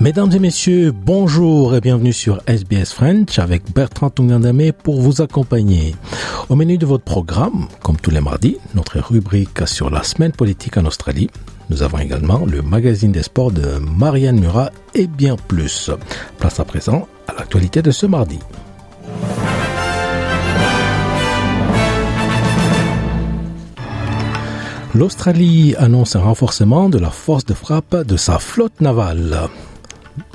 Mesdames et messieurs, bonjour et bienvenue sur SBS French avec Bertrand Tungandame pour vous accompagner. Au menu de votre programme, comme tous les mardis, notre rubrique sur la semaine politique en Australie. Nous avons également le magazine des sports de Marianne Murat et bien plus. Place à présent à l'actualité de ce mardi. L'Australie annonce un renforcement de la force de frappe de sa flotte navale.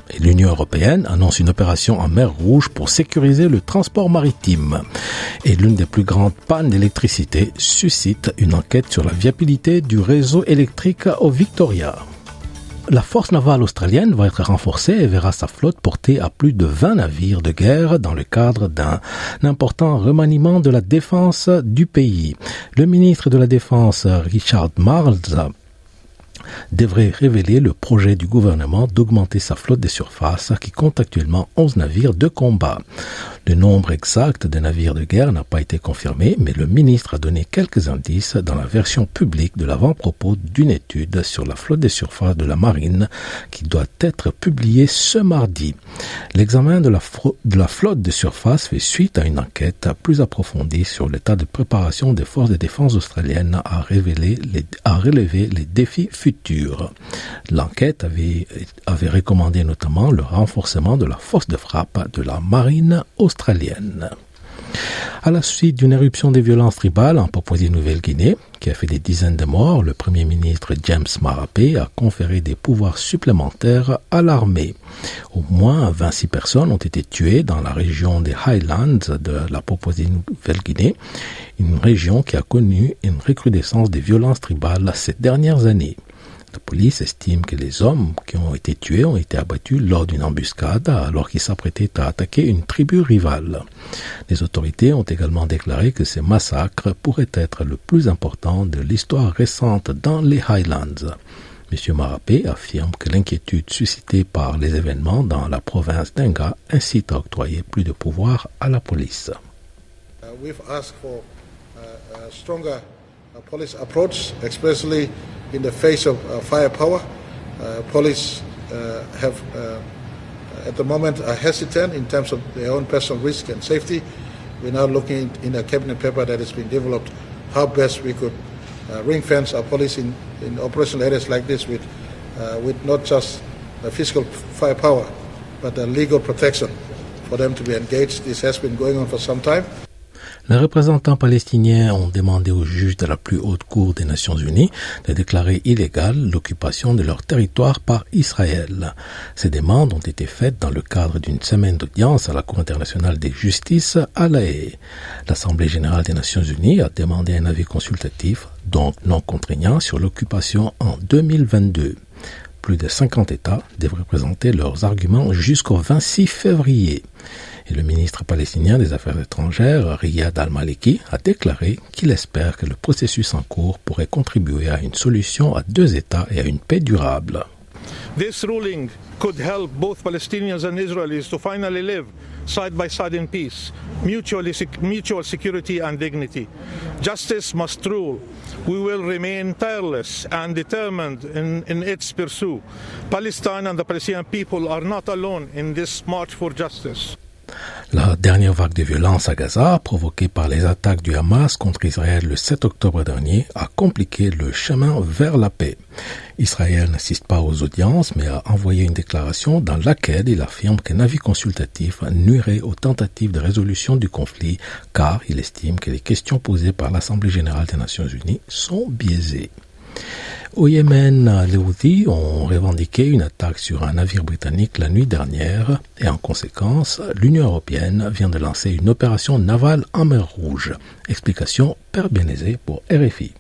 Et l'Union européenne annonce une opération en mer Rouge pour sécuriser le transport maritime. Et l'une des plus grandes pannes d'électricité suscite une enquête sur la viabilité du réseau électrique au Victoria. La force navale australienne va être renforcée et verra sa flotte portée à plus de 20 navires de guerre dans le cadre d'un important remaniement de la défense du pays. Le ministre de la Défense, Richard Marles, devrait révéler le projet du gouvernement d'augmenter sa flotte des surfaces qui compte actuellement 11 navires de combat. Le nombre exact des navires de guerre n'a pas été confirmé, mais le ministre a donné quelques indices dans la version publique de l'avant-propos d'une étude sur la flotte des surfaces de la marine qui doit être publiée ce mardi. L'examen de la, flotte de surface fait suite à une enquête plus approfondie sur l'état de préparation des forces de défense australiennes à, révéler les, relever les défis futurs. L'enquête avait recommandé notamment le renforcement de la force de frappe de la marine australienne australienne. À la suite d'une éruption des violences tribales en Papouasie-Nouvelle-Guinée, qui a fait des dizaines de morts, le Premier ministre James Marape a conféré des pouvoirs supplémentaires à l'armée. Au moins 26 personnes ont été tuées dans la région des Highlands de la Papouasie-Nouvelle-Guinée, une région qui a connu une recrudescence des violences tribales ces dernières années. La police estime que les hommes qui ont été tués ont été abattus lors d'une embuscade alors qu'ils s'apprêtaient à attaquer une tribu rivale. Les autorités ont également déclaré que ces massacres pourraient être le plus important de l'histoire récente dans les Highlands. M. Marapé affirme que l'inquiétude suscitée par les événements dans la province d'Enga incite à octroyer plus de pouvoir à la police. Uh, police approach, especially in the face of uh, firepower. Uh, police uh, have, at the moment, are hesitant in terms of their own personal risk and safety. We're now looking in a cabinet paper that has been developed how best we could ring fence our police in, in operational areas like this with, with not just the physical firepower, but the legal protection for them to be engaged. This has been going on for some time. Les représentants palestiniens ont demandé au juge de la plus haute cour des Nations Unies de déclarer illégale l'occupation de leur territoire par Israël. Ces demandes ont été faites dans le cadre d'une semaine d'audience à la Cour internationale des justices à La Haye. L'Assemblée générale des Nations Unies a demandé un avis consultatif, donc non contraignant, sur l'occupation en 2022 plus de 50 États devraient présenter leurs arguments jusqu'au 26 février. Et le ministre palestinien des Affaires étrangères, Riyad al-Maliki, a déclaré qu'il espère que le processus en cours pourrait contribuer à une solution à deux États et à une paix durable. This ruling could help both Palestinians and Israelis to finally live side by side in peace, mutually, mutual security and dignity. Justice must rule. We will remain tireless and determined in, in its pursuit. Palestine and the Palestinian people are not alone in this march for justice. La dernière vague de violence à Gaza, provoquée par les attaques du Hamas contre Israël le 7 octobre dernier, a compliqué le chemin vers la paix. Israël n'assiste pas aux audiences, mais a envoyé une déclaration dans laquelle il affirme qu'un avis consultatif nuirait aux tentatives de résolution du conflit, car il estime que les questions posées par l'Assemblée générale des Nations unies sont biaisées. Au Yémen, les Houthis ont revendiqué une attaque sur un navire britannique la nuit dernière et en conséquence, l'Union européenne vient de lancer une opération navale en mer Rouge. Explication Père Bénézé pour RFI.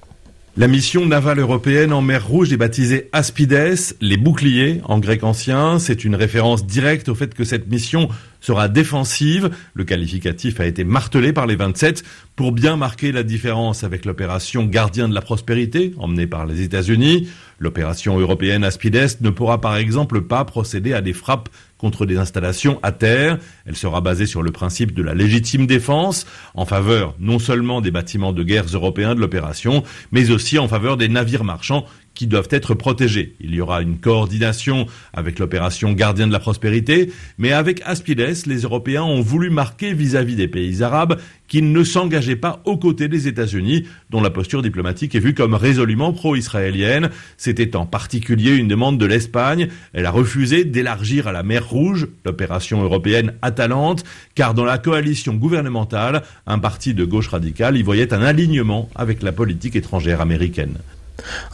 La mission navale européenne en mer Rouge est baptisée Aspides, les boucliers en grec ancien. C'est une référence directe au fait que cette mission sera défensive. Le qualificatif a été martelé par les 27 pour bien marquer la différence avec l'opération Gardien de la prospérité emmenée par les États-Unis. L'opération européenne Aspides ne pourra par exemple pas procéder à des frappes contre des installations à terre. Elle sera basée sur le principe de la légitime défense, en faveur non seulement des bâtiments de guerre européens de l'opération, mais aussi en faveur des navires marchands qui doivent être protégés. Il y aura une coordination avec l'opération Gardien de la Prospérité, mais avec Aspides, les Européens ont voulu marquer vis-à-vis des pays arabes qu'ils ne s'engageaient pas aux côtés des États-Unis, dont la posture diplomatique est vue comme résolument pro-israélienne. C'était en particulier une demande de l'Espagne. Elle a refusé d'élargir à la mer Rouge l'opération européenne Atalante, car dans la coalition gouvernementale, un parti de gauche radicale y voyait un alignement avec la politique étrangère américaine.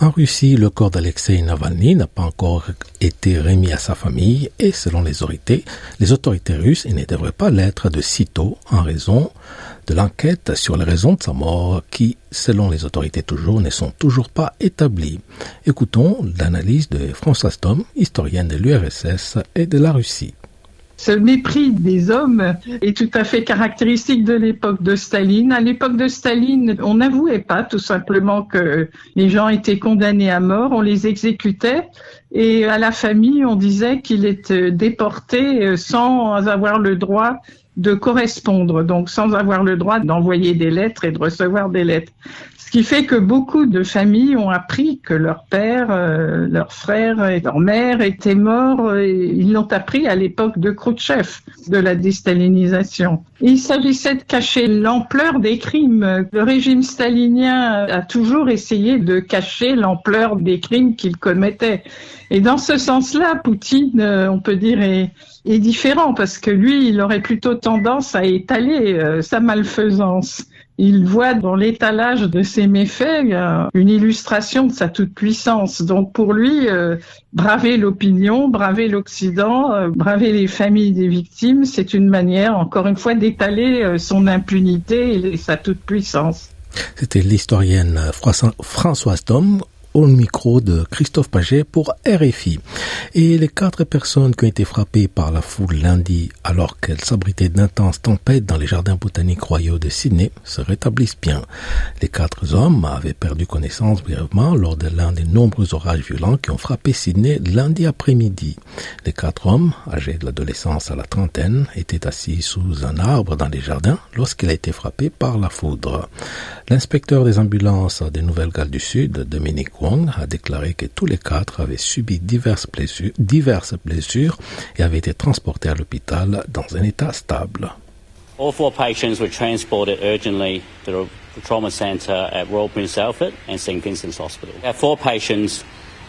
En Russie, le corps d'Alexei Navalny n'a pas encore été remis à sa famille et selon les autorités, les autorités russes, ne devrait pas l'être de sitôt en raison de l'enquête sur les raisons de sa mort qui, selon les autorités toujours, ne sont toujours pas établies. Écoutons l'analyse de François Stom, historienne de l'URSS et de la Russie. Ce mépris des hommes est tout à fait caractéristique de l'époque de Staline. À l'époque de Staline, on n'avouait pas tout simplement que les gens étaient condamnés à mort, on les exécutait et à la famille, on disait qu'il était déporté sans avoir le droit de correspondre, donc sans avoir le droit d'envoyer des lettres et de recevoir des lettres qui fait que beaucoup de familles ont appris que leur père, euh, leur frère et leur mère étaient morts. Et ils l'ont appris à l'époque de Khrouchtchev, de la déstalinisation. Il s'agissait de cacher l'ampleur des crimes. Le régime stalinien a toujours essayé de cacher l'ampleur des crimes qu'il commettait. Et dans ce sens-là, Poutine, euh, on peut dire, est, est, différent parce que lui, il aurait plutôt tendance à étaler euh, sa malfaisance il voit dans l'étalage de ses méfaits une illustration de sa toute-puissance. Donc pour lui, euh, braver l'opinion, braver l'Occident, euh, braver les familles des victimes, c'est une manière, encore une fois, d'étaler euh, son impunité et sa toute-puissance. C'était l'historienne Françoise Tom au micro de Christophe Paget pour RFI. Et les quatre personnes qui ont été frappées par la foule lundi alors qu'elles s'abritaient d'intenses tempêtes dans les jardins botaniques royaux de Sydney se rétablissent bien. Les quatre hommes avaient perdu connaissance brièvement lors de l'un des nombreux orages violents qui ont frappé Sydney lundi après-midi. Les quatre hommes, âgés de l'adolescence à la trentaine, étaient assis sous un arbre dans les jardins lorsqu'il a été frappé par la foudre. L'inspecteur des ambulances des Nouvelles-Galles du Sud, Dominique Wong a déclaré que tous les quatre avaient subi diverses blessures, diverses blessures et avaient été transportés à l'hôpital dans un état stable. All four patients were transported urgently to the trauma centre at Royal Prince Alfred and St Vincent's Hospital. Our four patients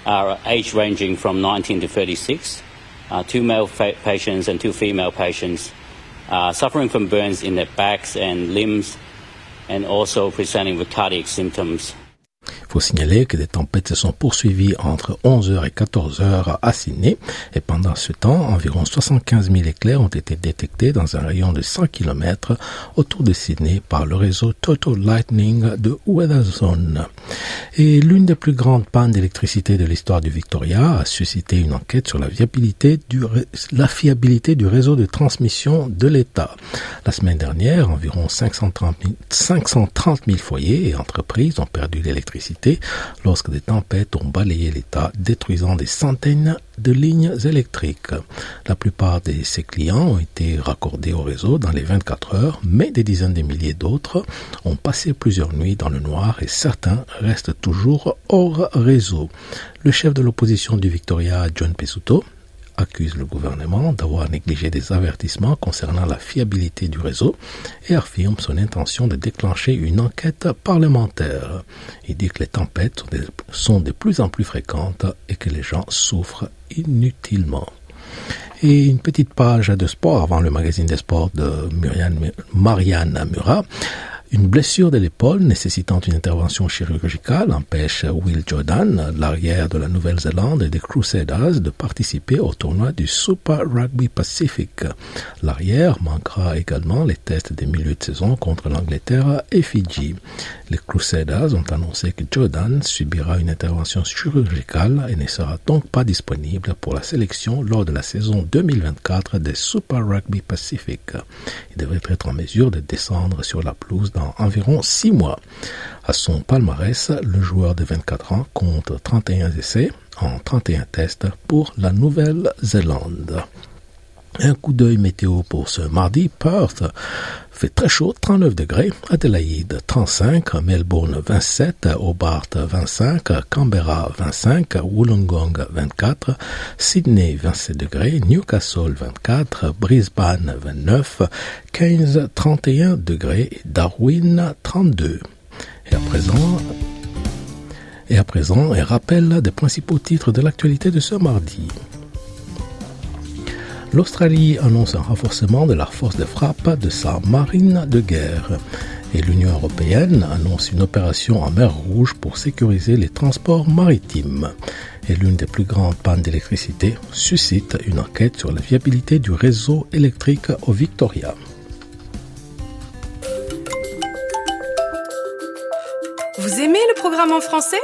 are age ranging from 19 to 36. Uh, two male patients and two female patients uh, suffering from burns in their backs and limbs and also presenting with cardiac symptoms. Il faut signaler que des tempêtes se sont poursuivies entre 11h et 14h à Sydney et pendant ce temps, environ 75 000 éclairs ont été détectés dans un rayon de 100 km autour de Sydney par le réseau Total Lightning de Weatherzone. Et l'une des plus grandes pannes d'électricité de l'histoire du Victoria a suscité une enquête sur la fiabilité du réseau de transmission de l'État. La semaine dernière, environ 530 000, 530 000 foyers et entreprises ont perdu l'électricité lorsque des tempêtes ont balayé l'État, détruisant des centaines de lignes électriques. La plupart de ces clients ont été raccordés au réseau dans les 24 heures, mais des dizaines de milliers d'autres ont passé plusieurs nuits dans le noir et certains restent toujours hors réseau. Le chef de l'opposition du Victoria, John Pesuto, accuse le gouvernement d'avoir négligé des avertissements concernant la fiabilité du réseau et affirme son intention de déclencher une enquête parlementaire. Il dit que les tempêtes sont de plus en plus fréquentes et que les gens souffrent inutilement. Et une petite page de sport avant le magazine des sports de Marianne Murat. Une blessure de l'épaule nécessitant une intervention chirurgicale empêche Will Jordan, l'arrière de la Nouvelle-Zélande et des Crusaders, de participer au tournoi du Super Rugby Pacific. L'arrière manquera également les tests des milieux de saison contre l'Angleterre et Fidji. Les Crusaders ont annoncé que Jordan subira une intervention chirurgicale et ne sera donc pas disponible pour la sélection lors de la saison 2024 des Super Rugby Pacific. Il devrait être en mesure de descendre sur la pelouse environ six mois. À son palmarès, le joueur de 24 ans compte 31 essais en 31 tests pour la Nouvelle-Zélande. Un coup d'œil météo pour ce mardi. Perth fait très chaud, 39 degrés. Adelaide 35, Melbourne 27, Hobart 25, Canberra 25, Wollongong 24, Sydney 27 degrés, Newcastle 24, Brisbane 29, Keynes 31 degrés. Darwin 32. Et à présent, et à présent, un rappel des principaux titres de l'actualité de ce mardi. L'Australie annonce un renforcement de la force de frappe de sa marine de guerre et l'Union européenne annonce une opération en mer Rouge pour sécuriser les transports maritimes. Et l'une des plus grandes pannes d'électricité suscite une enquête sur la viabilité du réseau électrique au Victoria. Vous aimez le programme en français?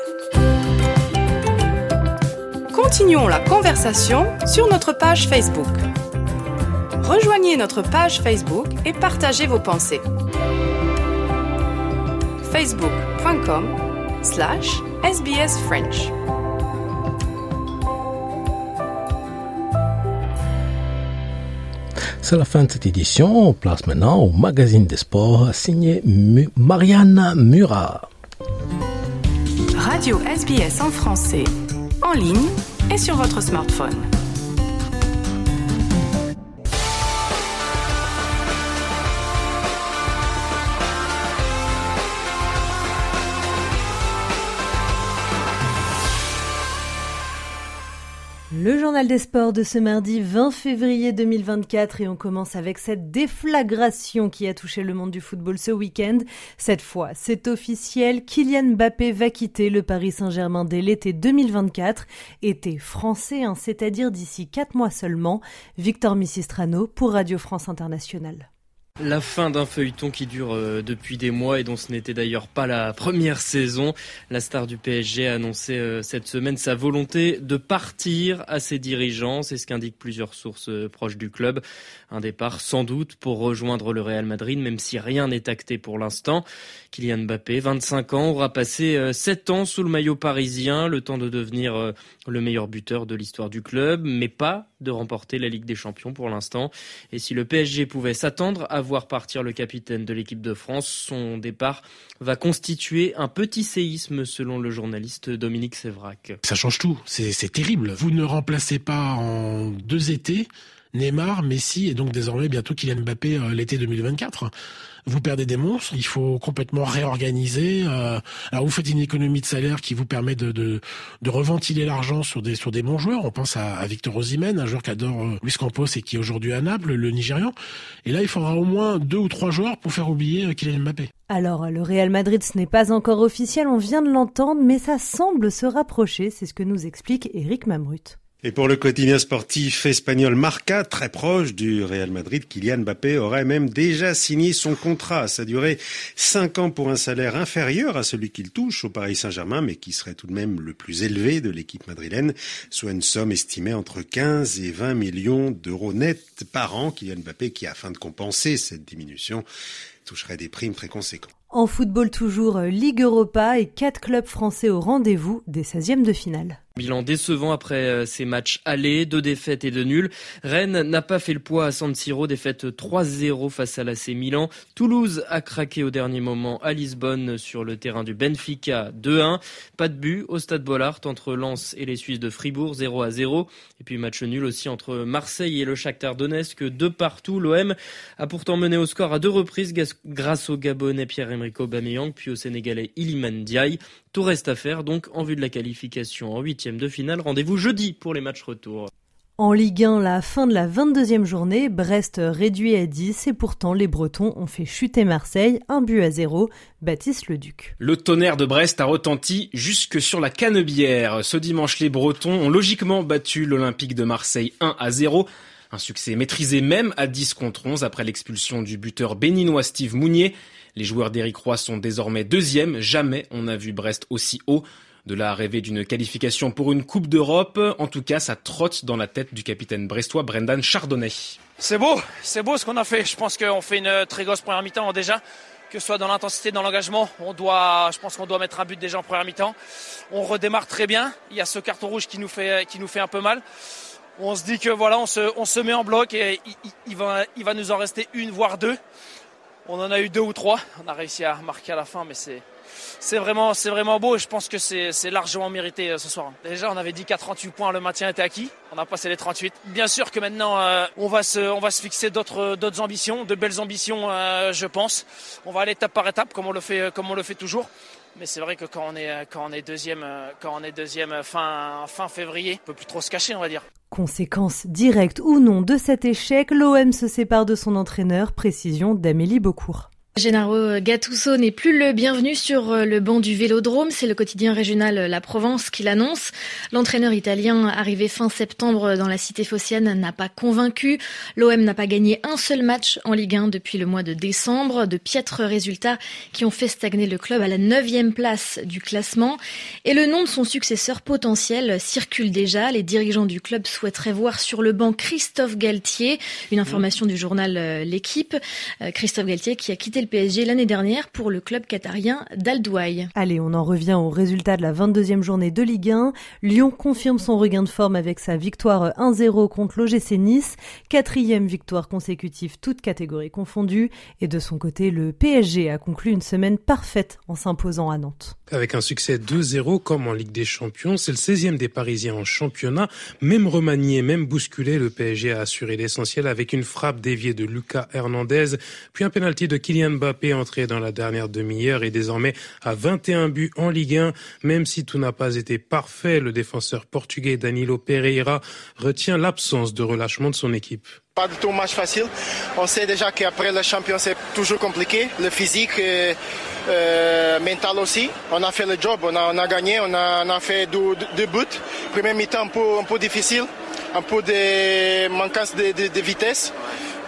Continuons la conversation sur notre page Facebook rejoignez notre page Facebook et partagez vos pensées. facebook.com slash sbsfrench C'est la fin de cette édition. On place maintenant au magazine des sports signé Marianne Murat. Radio SBS en français, en ligne et sur votre smartphone. Le journal des sports de ce mardi 20 février 2024 et on commence avec cette déflagration qui a touché le monde du football ce week-end. Cette fois, c'est officiel, Kylian Mbappé va quitter le Paris Saint-Germain dès l'été 2024, été français, hein, c'est-à-dire d'ici 4 mois seulement. Victor Missistrano pour Radio France Internationale. La fin d'un feuilleton qui dure euh, depuis des mois et dont ce n'était d'ailleurs pas la première saison. La star du PSG a annoncé euh, cette semaine sa volonté de partir à ses dirigeants. C'est ce qu'indiquent plusieurs sources euh, proches du club. Un départ sans doute pour rejoindre le Real Madrid, même si rien n'est acté pour l'instant. Kylian Mbappé, 25 ans, aura passé 7 ans sous le maillot parisien, le temps de devenir le meilleur buteur de l'histoire du club, mais pas de remporter la Ligue des Champions pour l'instant. Et si le PSG pouvait s'attendre à voir partir le capitaine de l'équipe de France. Son départ va constituer un petit séisme selon le journaliste Dominique Sévrac. Ça change tout, c'est terrible. Vous ne remplacez pas en deux étés Neymar, Messi et donc désormais bientôt Kylian Mbappé euh, l'été 2024 vous perdez des monstres, il faut complètement réorganiser. Euh, alors vous faites une économie de salaire qui vous permet de, de, de reventiler l'argent sur des sur des bons joueurs. On pense à, à Victor Osimhen, un joueur qui adore euh, Luis Campos et qui est aujourd'hui à Naples, le Nigérian. Et là, il faudra au moins deux ou trois joueurs pour faire oublier euh, Kylian Mbappé. Alors, le Real Madrid, ce n'est pas encore officiel, on vient de l'entendre, mais ça semble se rapprocher, c'est ce que nous explique Eric Mamrut. Et pour le quotidien sportif espagnol Marca, très proche du Real Madrid, Kylian Mbappé aurait même déjà signé son contrat. Ça durait cinq ans pour un salaire inférieur à celui qu'il touche au Paris Saint-Germain, mais qui serait tout de même le plus élevé de l'équipe madrilène, soit une somme estimée entre 15 et 20 millions d'euros nets par an. Kylian Mbappé qui, afin de compenser cette diminution, toucherait des primes très conséquentes. En football toujours, Ligue Europa et quatre clubs français au rendez-vous des 16e de finale. Bilan décevant après ces euh, matchs allés, deux défaites et deux nuls. Rennes n'a pas fait le poids à San Siro, défaite 3-0 face à l'AC Milan. Toulouse a craqué au dernier moment à Lisbonne sur le terrain du Benfica 2-1. Pas de but au stade Bollard entre Lens et les Suisses de Fribourg 0 0. Et puis match nul aussi entre Marseille et le Shakhtar Donetsk de partout. L'OM a pourtant mené au score à deux reprises grâce au Gabonais Pierre-Emerick Aubameyang puis au Sénégalais Iliman Ndiaye. Tout reste à faire donc en vue de la qualification en huitième de finale. Rendez-vous jeudi pour les matchs retour. En Ligue 1, la fin de la 22e journée, Brest réduit à 10 et pourtant les Bretons ont fait chuter Marseille, un but à zéro. Baptiste Leduc. Le tonnerre de Brest a retenti jusque sur la Canebière. Ce dimanche, les Bretons ont logiquement battu l'Olympique de Marseille 1 à 0. Un succès maîtrisé même à 10 contre 11 après l'expulsion du buteur béninois Steve Mounier. Les joueurs d'Éric Roy sont désormais deuxième. Jamais on n'a vu Brest aussi haut. De là à rêver d'une qualification pour une Coupe d'Europe, en tout cas, ça trotte dans la tête du capitaine brestois Brendan Chardonnay. C'est beau, c'est beau ce qu'on a fait. Je pense qu'on fait une très grosse première mi-temps déjà, que ce soit dans l'intensité, dans l'engagement. On doit, je pense qu'on doit mettre un but déjà en première mi-temps. On redémarre très bien. Il y a ce carton rouge qui nous fait, qui nous fait un peu mal. On se dit que voilà, on se, on se met en bloc et il, va, il va nous en rester une voire deux. On en a eu deux ou trois. On a réussi à marquer à la fin, mais c'est vraiment, beau et je pense que c'est, largement mérité euh, ce soir. Déjà, on avait dit qu'à 38 points, le maintien était acquis. On a passé les 38. Bien sûr que maintenant, euh, on, va se, fixer d'autres, d'autres ambitions, de belles ambitions, euh, je pense. On va aller étape par étape, comme on le fait toujours. Mais c'est vrai que quand on est, deuxième, quand fin, fin février, on peut plus trop se cacher, on va dire. Conséquence directe ou non de cet échec, l'OM se sépare de son entraîneur, précision d'Amélie Beaucourt. Gennaro Gattuso n'est plus le bienvenu sur euh, le banc du Vélodrome, c'est le quotidien régional euh, La Provence qui l'annonce. L'entraîneur italien arrivé fin septembre dans la cité phocéenne n'a pas convaincu. L'OM n'a pas gagné un seul match en Ligue 1 depuis le mois de décembre, de piètres résultats qui ont fait stagner le club à la neuvième place du classement. Et le nom de son successeur potentiel circule déjà. Les dirigeants du club souhaiteraient voir sur le banc Christophe Galtier, une information du journal euh, L'équipe. Christophe Galtier qui a quitté le PSG l'année dernière pour le club qatarien d'Al-Douaï. Allez, on en revient au résultat de la 22e journée de Ligue 1. Lyon confirme son regain de forme avec sa victoire 1-0 contre l'OGC Nice, quatrième victoire consécutive toutes catégories confondues. Et de son côté, le PSG a conclu une semaine parfaite en s'imposant à Nantes. Avec un succès 2-0 comme en Ligue des Champions, c'est le 16e des Parisiens en championnat. Même remanié, même bousculé, le PSG a assuré l'essentiel avec une frappe déviée de Lucas Hernandez, puis un penalty de Kylian Mbappé entré dans la dernière demi-heure et désormais à 21 buts en Ligue 1. Même si tout n'a pas été parfait, le défenseur portugais Danilo Pereira retient l'absence de relâchement de son équipe. Pas du tout match facile. On sait déjà qu'après le champion, c'est toujours compliqué. Le physique, et, euh, mental aussi. On a fait le job, on a, gagné, on a, fait deux, buts. Premier mi-temps un peu, un peu difficile, un peu de manquance de vitesse.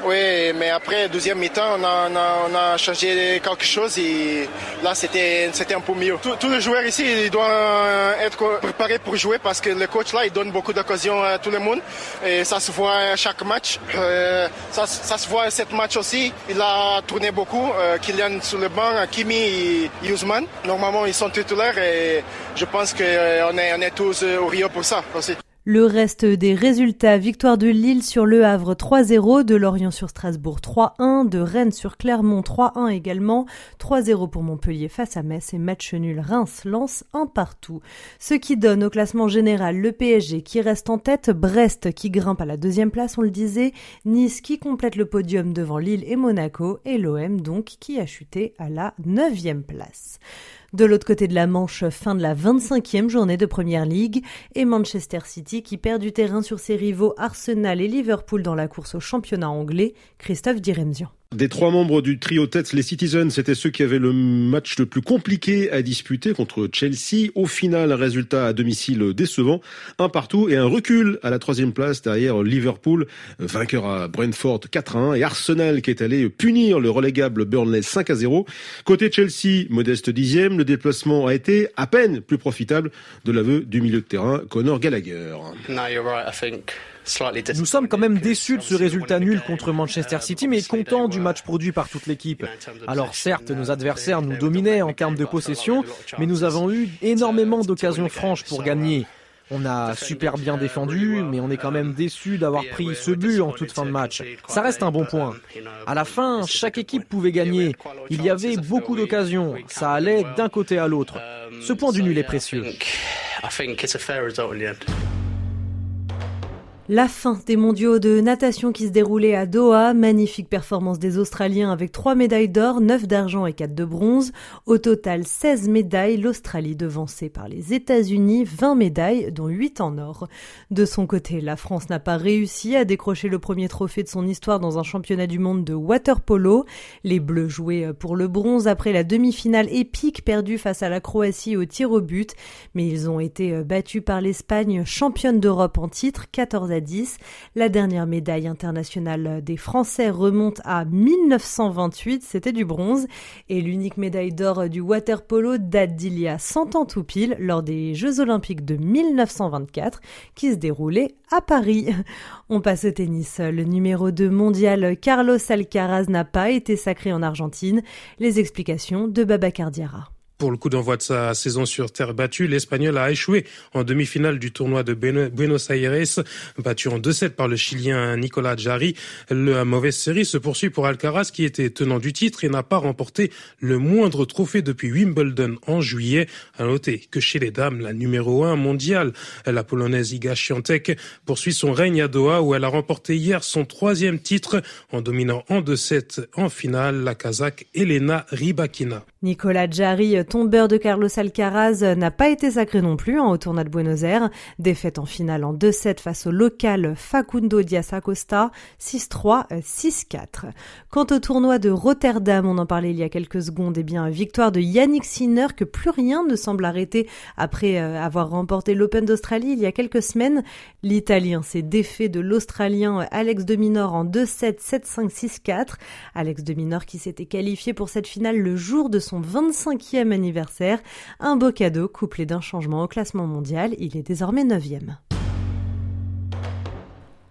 Oui, mais après, deuxième mi-temps, on a, on, a, changé quelque chose et là, c'était, c'était un peu mieux. Tous les joueurs ici, ils doivent être préparés pour jouer parce que le coach là, il donne beaucoup d'occasions à tout le monde et ça se voit à chaque match. Euh, ça, ça, se voit à cette match aussi. Il a tourné beaucoup. Euh, Kylian sur le banc, Kimi et Yusman. Normalement, ils sont titulaires et je pense qu'on est, on est tous au Rio pour ça aussi. Le reste des résultats, victoire de Lille sur Le Havre 3-0, de Lorient sur Strasbourg 3-1, de Rennes sur Clermont 3-1 également, 3-0 pour Montpellier face à Metz et match nul Reims lance un partout. Ce qui donne au classement général le PSG qui reste en tête, Brest qui grimpe à la deuxième place on le disait, Nice qui complète le podium devant Lille et Monaco et l'OM donc qui a chuté à la neuvième place. De l'autre côté de la Manche, fin de la 25e journée de Première League et Manchester City qui perd du terrain sur ses rivaux Arsenal et Liverpool dans la course au championnat anglais, Christophe Diremzian. Des trois membres du trio tête, les Citizens, c'était ceux qui avaient le match le plus compliqué à disputer contre Chelsea. Au final, un résultat à domicile décevant, un partout et un recul à la troisième place derrière Liverpool, vainqueur à Brentford 4-1 et Arsenal qui est allé punir le relégable Burnley 5-0. Côté Chelsea, modeste dixième, le déplacement a été à peine plus profitable de l'aveu du milieu de terrain Conor Gallagher. Nous sommes quand même déçus de ce résultat nul contre Manchester City, mais contents du match produit par toute l'équipe. Alors certes, nos adversaires nous dominaient en termes de possession, mais nous avons eu énormément d'occasions franches pour gagner. On a super bien défendu, mais on est quand même déçu d'avoir pris ce but en toute fin de match. Ça reste un bon point. À la fin, chaque équipe pouvait gagner. Il y avait beaucoup d'occasions. Ça allait d'un côté à l'autre. Ce point du nul est précieux. La fin des mondiaux de natation qui se déroulaient à Doha, magnifique performance des Australiens avec 3 médailles d'or, 9 d'argent et 4 de bronze. Au total 16 médailles, l'Australie devancée par les États-Unis, 20 médailles dont 8 en or. De son côté, la France n'a pas réussi à décrocher le premier trophée de son histoire dans un championnat du monde de water polo. Les Bleus jouaient pour le bronze après la demi-finale épique perdue face à la Croatie au tir au but, mais ils ont été battus par l'Espagne, championne d'Europe en titre, 14 à la dernière médaille internationale des Français remonte à 1928, c'était du bronze, et l'unique médaille d'or du water polo date d'il y a 100 ans tout pile, lors des Jeux Olympiques de 1924, qui se déroulaient à Paris. On passe au tennis. Le numéro 2 mondial Carlos Alcaraz n'a pas été sacré en Argentine. Les explications de Baba Cardiara. Pour le coup d'envoi de sa saison sur terre battue, l'Espagnol a échoué en demi-finale du tournoi de Buenos Aires, battu en 2-7 par le Chilien Nicolas Jarry. La mauvaise série se poursuit pour Alcaraz qui était tenant du titre et n'a pas remporté le moindre trophée depuis Wimbledon en juillet. À noter que chez les dames, la numéro 1 mondiale, la polonaise Iga Świątek, poursuit son règne à Doha où elle a remporté hier son troisième titre en dominant en 2-7 en finale la Kazakh Elena Rybakina. Nicolas Jarry, tombeur de Carlos Alcaraz, n'a pas été sacré non plus hein, au tournoi de Buenos Aires. Défaite en finale en 2-7 face au local Facundo Diaz Acosta, 6-3, 6-4. Quant au tournoi de Rotterdam, on en parlait il y a quelques secondes, eh bien victoire de Yannick Sinner que plus rien ne semble arrêter après euh, avoir remporté l'Open d'Australie il y a quelques semaines. L'Italien s'est défait de l'Australien Alex de Minor en 2-7, 7-5, 6-4. Alex de Minor qui s'était qualifié pour cette finale le jour de son 25e anniversaire. Un beau cadeau couplé d'un changement au classement mondial, il est désormais 9e.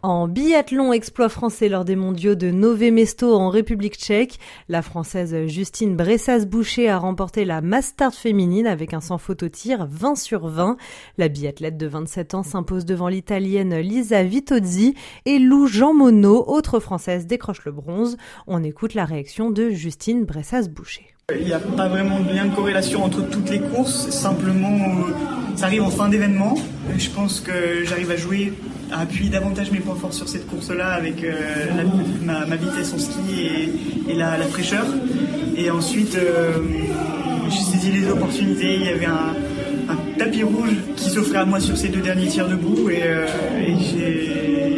En biathlon, exploit français lors des mondiaux de Nové Mesto en République tchèque, la française Justine Bressas-Boucher a remporté la Mastart féminine avec un sans au tir 20 sur 20. La biathlète de 27 ans s'impose devant l'italienne Lisa Vitozzi et Lou Jean Monod, autre française, décroche le bronze. On écoute la réaction de Justine Bressas-Boucher. Il n'y a pas vraiment de lien de corrélation entre toutes les courses, simplement euh, ça arrive en fin d'événement. Je pense que j'arrive à jouer, à appuyer davantage mes points forts sur cette course-là avec euh, ma, vitesse en ski et, la, fraîcheur. Et ensuite, euh, j'ai saisi les opportunités. Il y avait un, tapis rouge qui s'offrait à moi sur ces deux derniers tirs debout et, et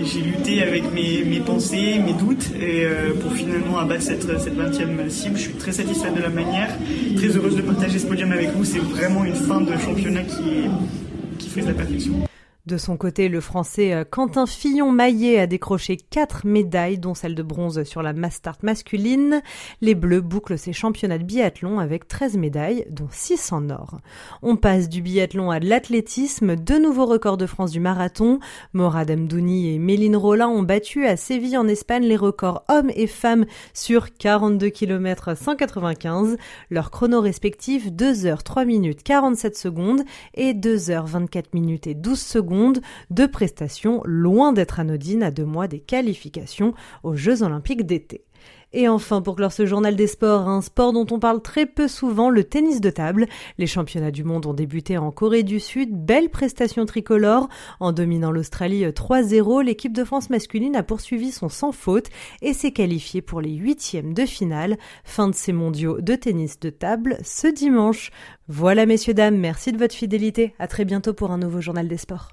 j'ai lutté avec mes, pensées, mes doutes, et euh, pour finalement abattre cette, cette 20e cible. Je suis très satisfaite de la manière, très heureuse de partager ce podium avec vous. C'est vraiment une fin de championnat qui, qui fait la perfection. De son côté, le Français euh, Quentin Fillon-Maillet a décroché quatre médailles, dont celle de bronze sur la Mastart masculine. Les Bleus bouclent ces championnats de biathlon avec 13 médailles, dont 6 en or. On passe du biathlon à l'athlétisme, deux nouveaux records de France du marathon. Morad Amdouni et Méline Rollin ont battu à Séville en Espagne les records hommes et femmes sur 42 km 195. Leurs chronos respectifs 2 h 3 minutes 47 secondes et 2 h 24 minutes et 12 secondes de prestations loin d'être anodines à deux mois des qualifications aux Jeux olympiques d'été. Et enfin, pour clore ce journal des sports, un sport dont on parle très peu souvent, le tennis de table. Les championnats du monde ont débuté en Corée du Sud. Belle prestation tricolore. En dominant l'Australie 3-0, l'équipe de France masculine a poursuivi son sans faute et s'est qualifiée pour les huitièmes de finale. Fin de ces mondiaux de tennis de table ce dimanche. Voilà messieurs dames, merci de votre fidélité. À très bientôt pour un nouveau journal des sports.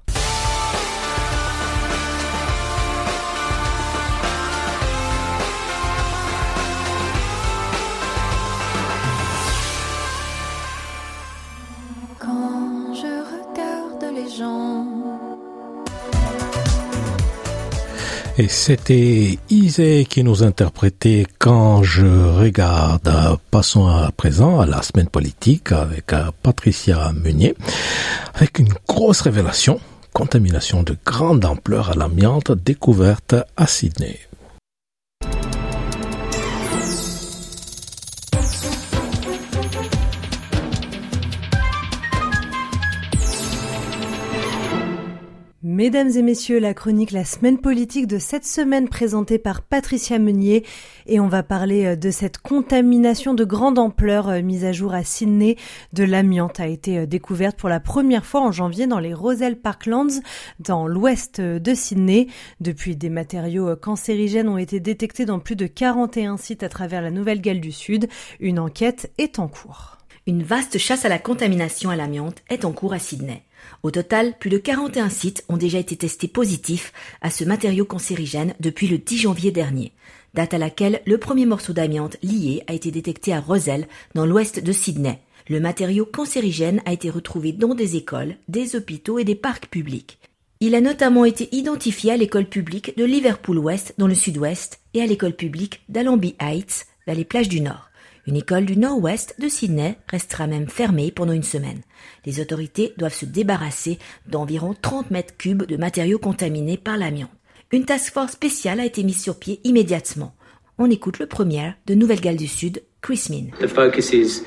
Et c'était Isée qui nous interprétait quand je regarde. Passons à présent à la semaine politique avec euh, Patricia Meunier, avec une grosse révélation, contamination de grande ampleur à l'amiante découverte à Sydney. Mesdames et messieurs, la chronique La semaine politique de cette semaine présentée par Patricia Meunier et on va parler euh, de cette contamination de grande ampleur euh, mise à jour à Sydney. De l'amiante a été euh, découverte pour la première fois en janvier dans les Roselle Parklands dans l'ouest de Sydney. Depuis, des matériaux cancérigènes ont été détectés dans plus de 41 sites à travers la Nouvelle-Galles du Sud. Une enquête est en cours. Une vaste chasse à la contamination à l'amiante est en cours à Sydney. Au total, plus de 41 sites ont déjà été testés positifs à ce matériau cancérigène depuis le 10 janvier dernier, date à laquelle le premier morceau d'amiante lié a été détecté à Roselle, dans l'ouest de Sydney. Le matériau cancérigène a été retrouvé dans des écoles, des hôpitaux et des parcs publics. Il a notamment été identifié à l'école publique de Liverpool West dans le sud-ouest et à l'école publique d'Allenby Heights vers les plages du Nord. Une école du nord-ouest de Sydney restera même fermée pendant une semaine. Les autorités doivent se débarrasser d'environ 30 mètres cubes de matériaux contaminés par l'amiante. Une task force spéciale a été mise sur pied immédiatement. On écoute le premier de Nouvelle-Galles du Sud, Chris Min. The focus is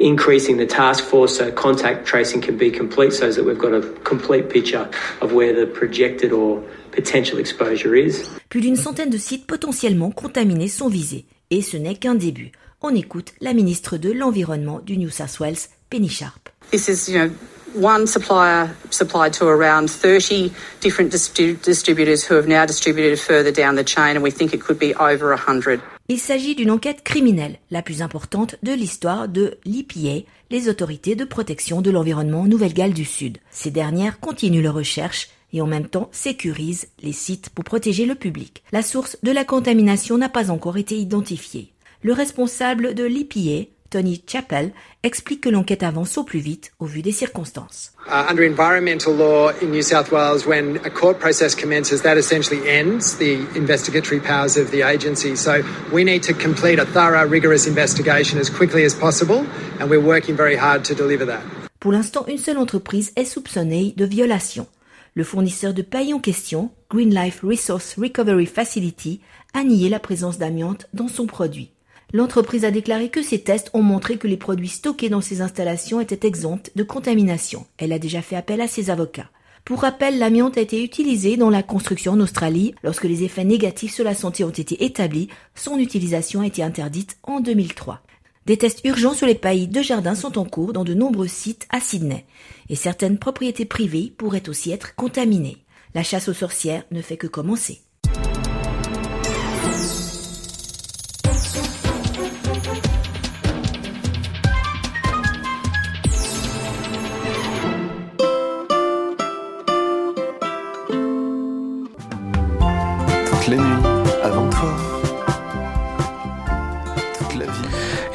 increasing the task force so contact tracing can be complete so that we've got a complete picture of where the projected or potential exposure is. Plus d'une centaine de sites potentiellement contaminés sont visés. Et ce n'est qu'un début on écoute la ministre de l'Environnement du New South Wales, Penny Sharp. This is, you know, one supplier supplied to around 30 different distributors who have now distributed further down the chain and we think it could be over 100. Il s'agit d'une enquête criminelle, la plus importante de l'histoire de l'EPA, les autorités de protection de l'environnement Nouvelle-Galles du Sud. Ces dernières continuent leurs recherches et en même temps sécurisent les sites pour protéger le public. La source de la contamination n'a pas encore été identifiée. Le responsable de l'EPA, Tony Chappell, explique que l'enquête avance au plus vite au vu des circonstances. Uh, under environmental law in New South Wales, when a court process commences, that essentially ends the investigatory powers of the agency. So we need to complete a thorough, rigorous investigation as quickly as possible, and we're working very hard to deliver that. Pour l'instant, une seule entreprise est soupçonnée de violation. Le fournisseur de paille en question, Green Life Resource Recovery Facility, a nié la présence d'amiante dans son produit. L'entreprise a déclaré que ses tests ont montré que les produits stockés dans ses installations étaient exempts de contamination. Elle a déjà fait appel à ses avocats. Pour rappel, l'amiante a été utilisé dans la construction en Australie. Lorsque les effets négatifs sur la santé ont été établis, son utilisation a été interdite en 2003. Des tests urgents sur les pailles de jardin sont en cours dans de nombreux sites à Sydney. Et certaines propriétés privées pourraient aussi être contaminées. La chasse aux sorcières ne fait que commencer.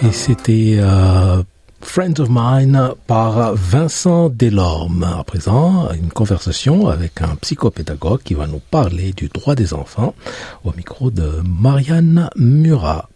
Et c'était euh, Friends of Mine par Vincent Delorme. À présent, une conversation avec un psychopédagogue qui va nous parler du droit des enfants au micro de Marianne Murat.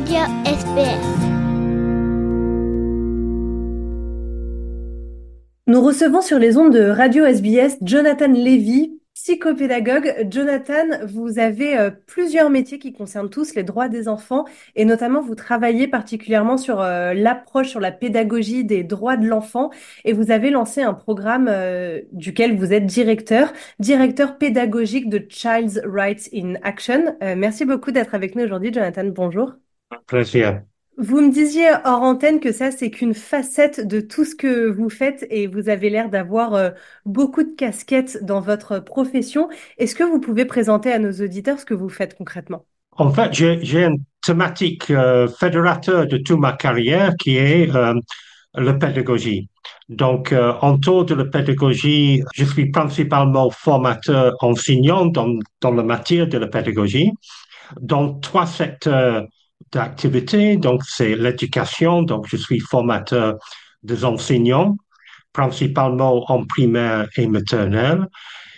Radio SBS. Nous recevons sur les ondes de Radio SBS Jonathan Levy, psychopédagogue. Jonathan, vous avez euh, plusieurs métiers qui concernent tous les droits des enfants et notamment vous travaillez particulièrement sur euh, l'approche, sur la pédagogie des droits de l'enfant et vous avez lancé un programme euh, duquel vous êtes directeur, directeur pédagogique de Child's Rights in Action. merci beaucoup d'être avec nous aujourd'hui, Jonathan. Bonjour. Plaisir. Vous me disiez hors antenne que ça, c'est qu'une facette de tout ce que vous faites et vous avez l'air d'avoir euh, beaucoup de casquettes dans votre profession. Est-ce que vous pouvez présenter à nos auditeurs ce que vous faites concrètement? En fait, j'ai une thématique euh, fédérateur de toute ma carrière qui est euh, la pédagogie. Donc, euh, autour de la pédagogie, je suis principalement formateur enseignant dans, dans la matière de la pédagogie dans trois secteurs d'activités. Donc, c'est l'éducation. Donc, je suis formateur des enseignants, principalement en primaire et maternelle.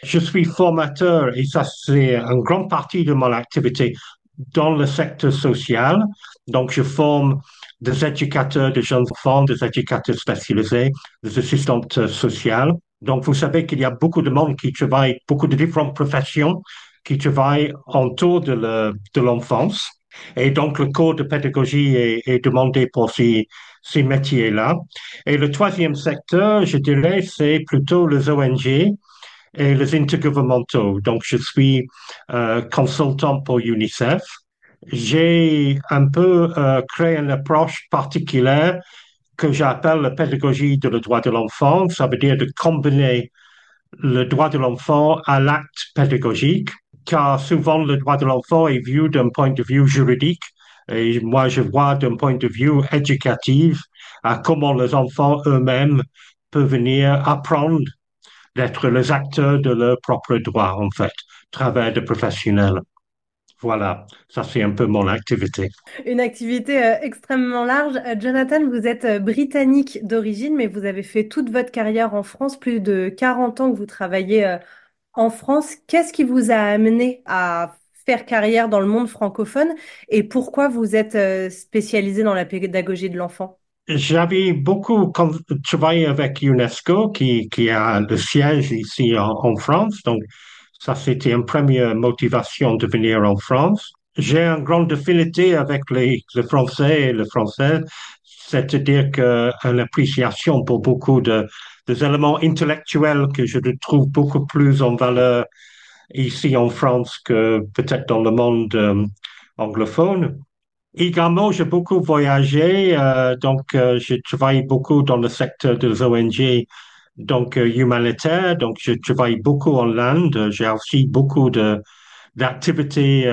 Je suis formateur et ça, c'est une grande partie de mon activité dans le secteur social. Donc, je forme des éducateurs de jeunes enfants, des éducateurs spécialisés, des assistantes sociales. Donc, vous savez qu'il y a beaucoup de monde qui travaille, beaucoup de différentes professions qui travaillent autour de l'enfance. Et donc, le cours de pédagogie est, est demandé pour ces, ces métiers-là. Et le troisième secteur, je dirais, c'est plutôt les ONG et les intergouvernementaux. Donc, je suis euh, consultant pour UNICEF. J'ai un peu euh, créé une approche particulière que j'appelle la pédagogie de le droit de l'enfant. Ça veut dire de combiner le droit de l'enfant à l'acte pédagogique car souvent le droit de l'enfant est vu d'un point de vue juridique et moi je vois d'un point de vue éducatif à comment les enfants eux-mêmes peuvent venir apprendre d'être les acteurs de leur propre droit en fait, travers des professionnels. Voilà, ça c'est un peu mon activité. Une activité euh, extrêmement large. Euh, Jonathan, vous êtes euh, britannique d'origine, mais vous avez fait toute votre carrière en France, plus de 40 ans que vous travaillez en France, qu'est-ce qui vous a amené à faire carrière dans le monde francophone et pourquoi vous êtes euh, spécialisé dans la pédagogie de l'enfant? J'avais beaucoup travaillé avec UNESCO qui, a le siège ici en, France. Donc, ça, c'était une première motivation de venir en France. J'ai une grande affinité avec les Français et les Françaises, c'est-à-dire qu'une appréciation pour beaucoup de, des éléments intellectuels que je trouve beaucoup plus en valeur ici en France que peut-être dans le monde euh, anglophone. Également, j'ai beaucoup voyagé, euh, donc euh, j'ai travaillé beaucoup dans le secteur des ONG, donc humanitaire, donc je travaille beaucoup en Inde. J'ai aussi beaucoup de d'activités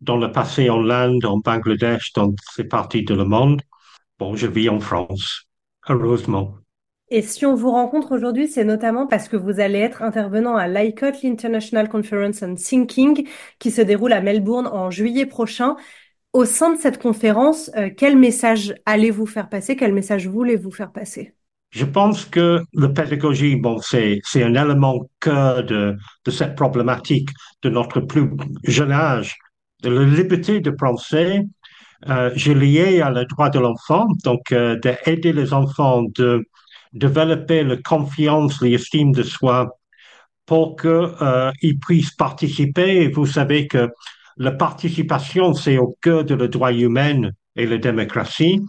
dans le passé en Inde, en Bangladesh, dans ces parties de le monde. Bon, je vis en France, heureusement. Et si on vous rencontre aujourd'hui, c'est notamment parce que vous allez être intervenant à l'ICOT, l'International Conference on Thinking, qui se déroule à Melbourne en juillet prochain. Au sein de cette conférence, euh, quel message allez-vous faire passer? Quel message voulez-vous faire passer? Je pense que la pédagogie, bon, c'est, un élément cœur de, de cette problématique de notre plus jeune âge, de la liberté de penser, euh, j'ai lié à le droit de l'enfant, donc euh, d'aider les enfants de développer la confiance, l'estime de soi pour qu'ils euh, puissent participer. Et vous savez que la participation, c'est au cœur de le droit humain et la démocratie,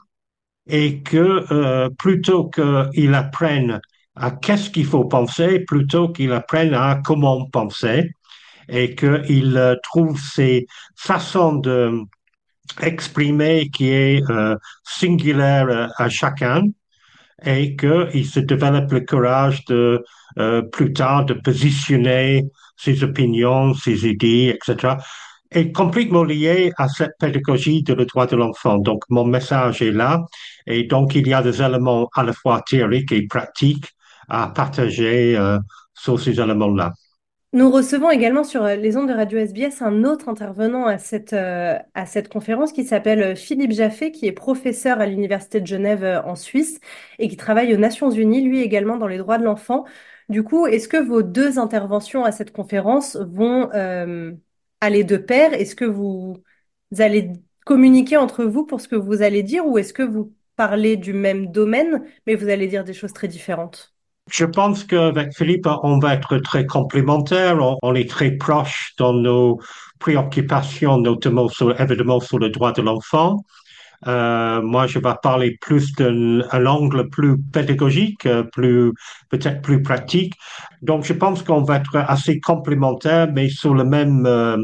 et que euh, plutôt qu'ils apprennent à qu'est-ce qu'il faut penser, plutôt qu'ils apprennent à comment penser, et qu'ils euh, trouvent ces façons de exprimer qui est euh, singulière à chacun et qu'il se développe le courage de euh, plus tard de positionner ses opinions, ses idées, etc. est complètement lié à cette pédagogie de le droit de l'enfant. Donc mon message est là et donc il y a des éléments à la fois théoriques et pratiques à partager euh, sur ces éléments-là. Nous recevons également sur euh, les ondes de Radio SBS un autre intervenant à cette, euh, à cette conférence qui s'appelle euh, Philippe Jaffé, qui est professeur à l'Université de Genève en Suisse et qui travaille aux Nations Unies, lui également dans les droits de l'enfant. Du coup, est-ce que vos deux interventions à cette conférence vont aller de pair? Est-ce que vous allez communiquer entre vous pour ce que vous allez dire ou est-ce que vous parlez du même domaine mais vous allez dire des choses très différentes? Je pense qu'avec Philippe, on va être très complémentaires. On, est très proches dans nos préoccupations, notamment sur, évidemment sur le droit de l'enfant. Euh, moi, je vais parler plus d'un angle plus pédagogique, plus peut-être plus pratique. Donc, je pense qu'on va être assez complémentaires, mais sur le même euh,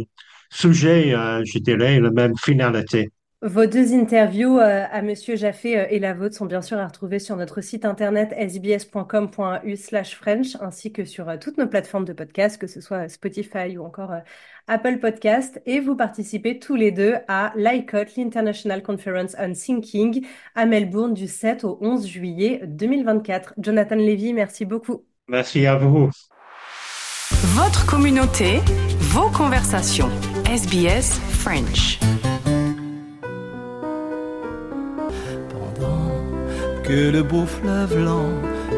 sujet, euh, je dirais, la même finalité. Vos deux interviews euh, à Monsieur Jaffé euh, et la vôtre sont bien sûr à retrouver sur notre site internet sbs.com.au slash French ainsi que sur euh, toutes nos plateformes de podcast, que ce soit Spotify ou encore Apple Podcast. Et vous participez tous les deux à l'ICOT, l'International Conference on Thinking, à Melbourne du 7 au 11 juillet 2024. Jonathan Levy, merci beaucoup. Merci à vous. Votre communauté, vos conversations. SBS French. Que le beau fleuve lent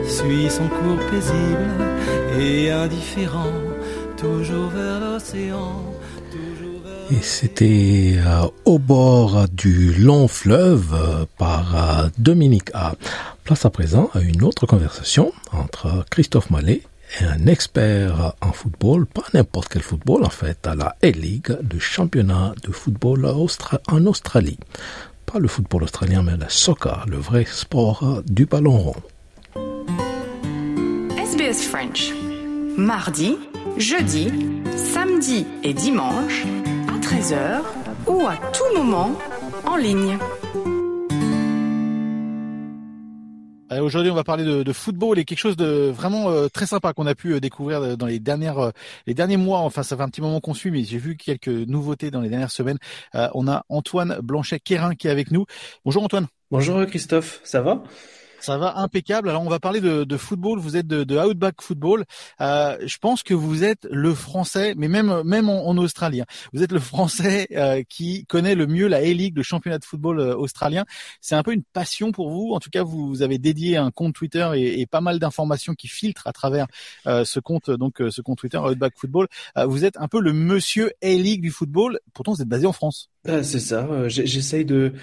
suit son cours paisible et indifférent, toujours vers l'océan. Et c'était euh, au bord du long fleuve euh, par euh, Dominique A. Place à présent à une autre conversation entre Christophe Mallet et un expert en football, pas n'importe quel football en fait, à la A-League, le championnat de football en Australie. Pas le football australien, mais le soccer, le vrai sport du ballon rond. SBS French. Mardi, jeudi, samedi et dimanche 13h ou à tout moment en ligne. Aujourd'hui, on va parler de, football et quelque chose de vraiment euh, très sympa qu'on a pu euh, découvrir euh, dans les les derniers mois. Enfin, ça fait un petit moment qu'on suit, mais j'ai vu quelques nouveautés dans les dernières semaines. on a Antoine Blanchet-Quérin qui est avec nous. Bonjour Antoine. Bonjour Christophe, ça va? Ça va impeccable. Alors on va parler de, football. Vous êtes de, Outback Football. Euh, je pense que vous êtes le Français, mais même même en, Australie, hein. vous êtes le Français euh, qui connaît le mieux la A-League, le championnat de football euh, australien. C'est un peu une passion pour vous. En tout cas, vous, avez dédié un compte Twitter et, pas mal d'informations qui filtrent à travers ce compte donc ce compte Twitter Outback Football. vous êtes un peu le Monsieur A-League du football. Pourtant, vous êtes basé en France. Ah, c'est ça. J'essaye de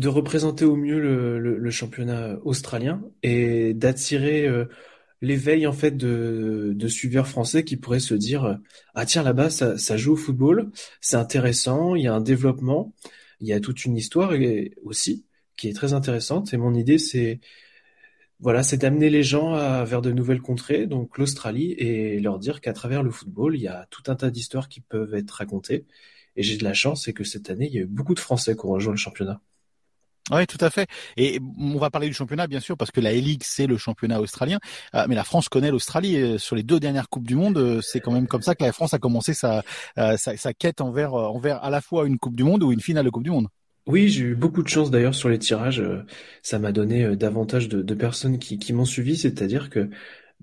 de représenter au mieux le, le, championnat australien et d'attirer euh, l'éveil en fait de, de suiveurs français qui pourraient se dire ah tiens là-bas ça, ça joue au football, c'est intéressant, il y a un développement, il y a toute une histoire aussi qui est très intéressante et mon idée c'est voilà, c'est d'amener les gens à, vers de nouvelles contrées, donc l'Australie, et leur dire qu'à travers le football, il y a tout un tas d'histoires qui peuvent être racontées. Et j'ai de la chance, c'est que cette année, il y a eu beaucoup de Français qui ont rejoint le championnat. Oui, tout à fait. Et on va parler du championnat, bien sûr, parce que la Ligue, c'est le championnat australien. Euh, mais la France connaît l'Australie. Euh, sur les deux dernières Coupes du Monde, euh, c'est quand même comme ça que la France a commencé sa, sa, quête envers, envers à la fois une Coupe du Monde ou une finale de Coupe du Monde. Oui, j'ai eu beaucoup de chance d'ailleurs sur les tirages. Ça m'a donné davantage de, personnes qui, qui m'ont suivi. C'est-à-dire que,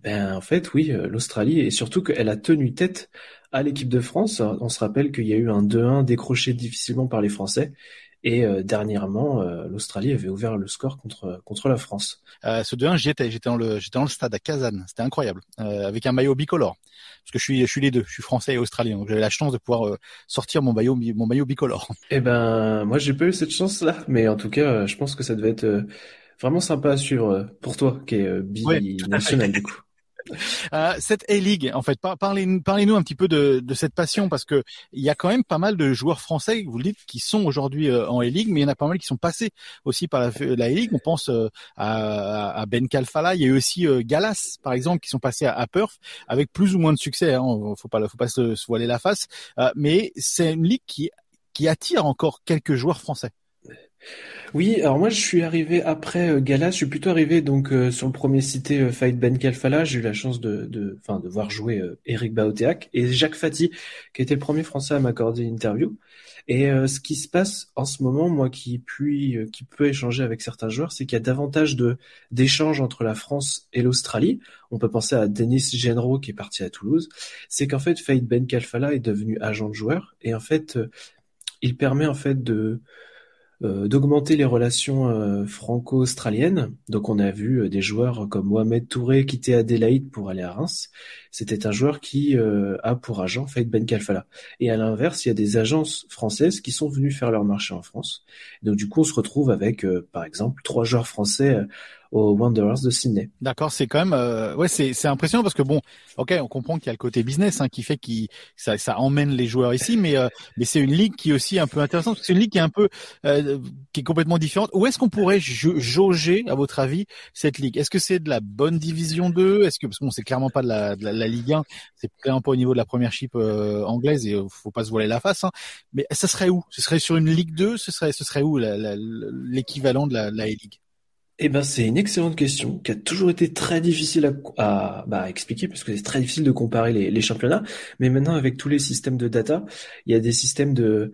ben, en fait, oui, l'Australie, et surtout qu'elle a tenu tête à l'équipe de France. On se rappelle qu'il y a eu un 2-1 décroché difficilement par les Français. Et euh, dernièrement, euh, l'Australie avait ouvert le score contre contre la France. Euh, ce 2-1, j'y étais, j'étais dans le j'étais dans le stade à Kazan, c'était incroyable, avec un maillot bicolore, parce que je suis je suis les deux, je suis français et australien, donc j'avais la chance de pouvoir sortir mon maillot mon maillot bicolore. Eh ben, moi j'ai pas eu cette chance-là, mais en tout cas, je pense que ça devait être vraiment sympa à suivre pour toi, qui est binational du coup. Euh, cette A-League, en fait, parlez, parlez-nous un petit peu de, de cette passion parce que il y a quand même pas mal de joueurs français, vous le dites, qui sont aujourd'hui euh, en A-League, mais il y en a pas mal qui sont passés aussi par la, la A-League. On pense euh, à, à, Ben Kalfala, il y a eu aussi Galas, par exemple, qui sont passés à, à Perth avec plus ou moins de succès. Hein, faut pas, faut pas se, se voiler la face, mais c'est une ligue qui qui attire encore quelques joueurs français. Oui, alors moi je suis arrivé après euh, Gala, je suis plutôt arrivé donc euh, sur le premier cité euh, Fight Ben Kalfala, j'ai eu la chance de de enfin de voir jouer Eric Baoteac et Jacques Fati qui était le premier français à m'accorder une interview. Et ce qui se passe en ce moment, moi qui puis qui peut échanger avec certains joueurs, c'est qu'il y a davantage de d'échanges entre la France et l'Australie. On peut penser à Denis Genro qui est parti à Toulouse. C'est qu'en fait Fight Ben Kalfala est devenu agent de joueur et en fait il permet en fait de euh, d'augmenter les relations euh, franco-australiennes. Donc on a vu euh, des joueurs comme Mohamed Touré quitter Adélaïde pour aller à Reims. C'était un joueur qui a pour agent Faïd Ben Kalfala. Et à l'inverse, il y a des agences françaises qui sont venues faire leur marché en France. donc du coup, on se retrouve avec, par exemple, trois joueurs français Wanderers de Sydney. D'accord, c'est quand même euh, ouais, c'est c'est impressionnant parce que bon, ok, on comprend qu'il y a le côté business hein, qui fait qui ça ça emmène les joueurs ici, mais euh, mais c'est une ligue qui est aussi un peu intéressante. C'est une ligue qui est un peu euh, qui est complètement différente. Où est-ce qu'on pourrait jauger à votre avis cette ligue? Est-ce que c'est de la bonne division 2 Est-ce que parce que bon, c'est clairement pas de la, de la, Ligue 1, c'est clairement pas au niveau de la première chip anglaise et faut pas se voiler la face. Hein. Mais ça serait où? Ce serait sur une Ligue 2 Ce serait ce serait où l'équivalent de la, la A-League? Eh ben, c'est une excellente question qui a toujours été très difficile à, bah, expliquer parce que c'est très difficile de comparer les, championnats. Mais maintenant, avec tous les systèmes de data, il y a des systèmes de,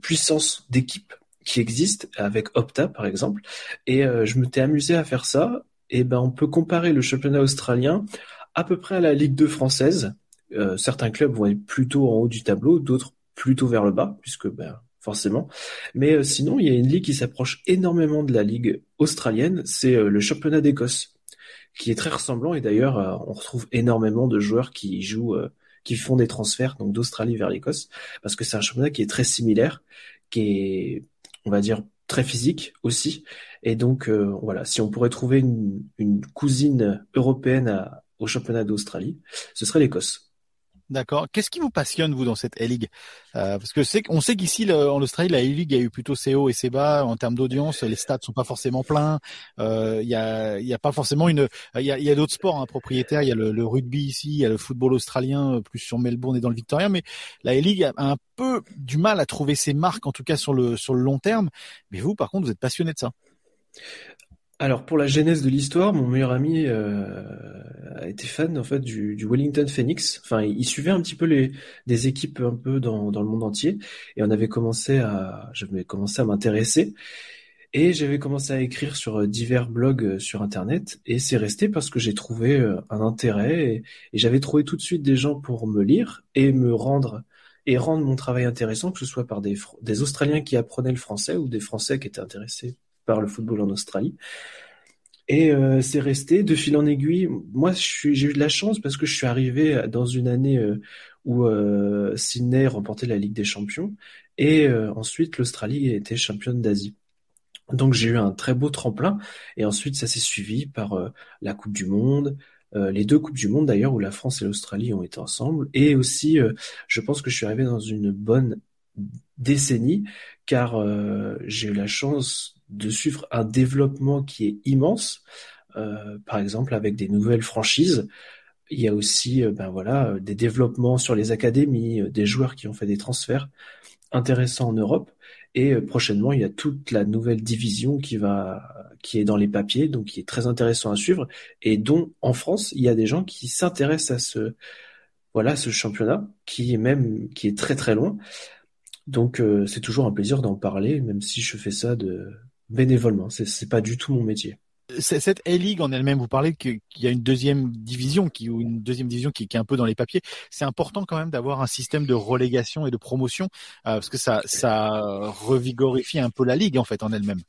puissance d'équipe qui existent avec Opta, par exemple. Et euh, je me t'ai amusé à faire ça. Et ben, on peut comparer le championnat australien à peu près à la Ligue 2 française. Euh, certains clubs vont être plutôt en haut du tableau, d'autres plutôt vers le bas, puisque ben, forcément. Mais sinon, il y a une ligue qui s'approche énormément de la ligue australienne, c'est le championnat d'Écosse, qui est très ressemblant et d'ailleurs, on retrouve énormément de joueurs qui jouent qui font des transferts donc d'Australie vers l'Écosse parce que c'est un championnat qui est très similaire, qui est on va dire très physique aussi et donc euh, voilà, si on pourrait trouver une, une cousine européenne au championnat d'Australie, ce serait l'Écosse. D'accord. Qu'est-ce qui vous passionne vous dans cette A-League? Euh, Parce que c'est on sait qu'ici en Australie la A-League a eu plutôt ses hauts et ses bas en termes d'audience. Les stades sont pas forcément pleins. Euh, il y a y a pas forcément une il y a, y a d'autres sports hein, propriétaires. Il y a le, rugby ici, il y a le football australien plus sur Melbourne et dans le Victoria. Mais la A-League a un peu du mal à trouver ses marques en tout cas sur le sur le long terme. Mais vous par contre vous êtes passionné de ça. Alors pour la genèse de l'histoire, mon meilleur ami euh, a fan en fait du, Wellington Phoenix. Enfin, il, suivait un petit peu les des équipes un peu dans, dans le monde entier, et on avait commencé à, j'avais commencé à m'intéresser, et j'avais commencé à écrire sur divers blogs euh, sur internet, et c'est resté parce que j'ai trouvé euh, un intérêt. Et, j'avais trouvé tout de suite des gens pour me lire et me rendre et rendre mon travail intéressant, que ce soit par des, des Australiens qui apprenaient le français ou des Français qui étaient intéressés par le football en Australie. Et euh, c'est resté de fil en aiguille. Moi, j'ai eu de la chance parce que je suis arrivé dans une année euh, où euh, Sydney remportait la Ligue des Champions et ensuite l'Australie était championne d'Asie. Donc j'ai eu un très beau tremplin et ensuite ça s'est suivi par la Coupe du Monde, les deux Coupes du Monde d'ailleurs où la France et l'Australie ont été ensemble et aussi je pense que je suis arrivé dans une bonne décennie car j'ai eu la chance de suivre un développement qui est immense, euh, par exemple avec des nouvelles franchises. Il y a aussi euh, ben voilà, des développements sur les académies, euh, des joueurs qui ont fait des transferts intéressants en Europe. Et prochainement, il y a toute la nouvelle division qui va, qui est dans les papiers, donc qui est très intéressant à suivre, et dont en France, il y a des gens qui s'intéressent à ce, voilà, ce championnat, qui est même, qui est très très loin. Donc c'est toujours un plaisir d'en parler, même si je fais ça de, bénévolement. C'est, c'est pas du tout mon métier. Cette A-League en elle-même, vous parlez qu'il y a une deuxième division qui ou une deuxième division qui, qui, est un peu dans les papiers. C'est important quand même d'avoir un système de relégation et de promotion euh, parce que ça, ça revigorifie un peu la ligue en fait en elle-même.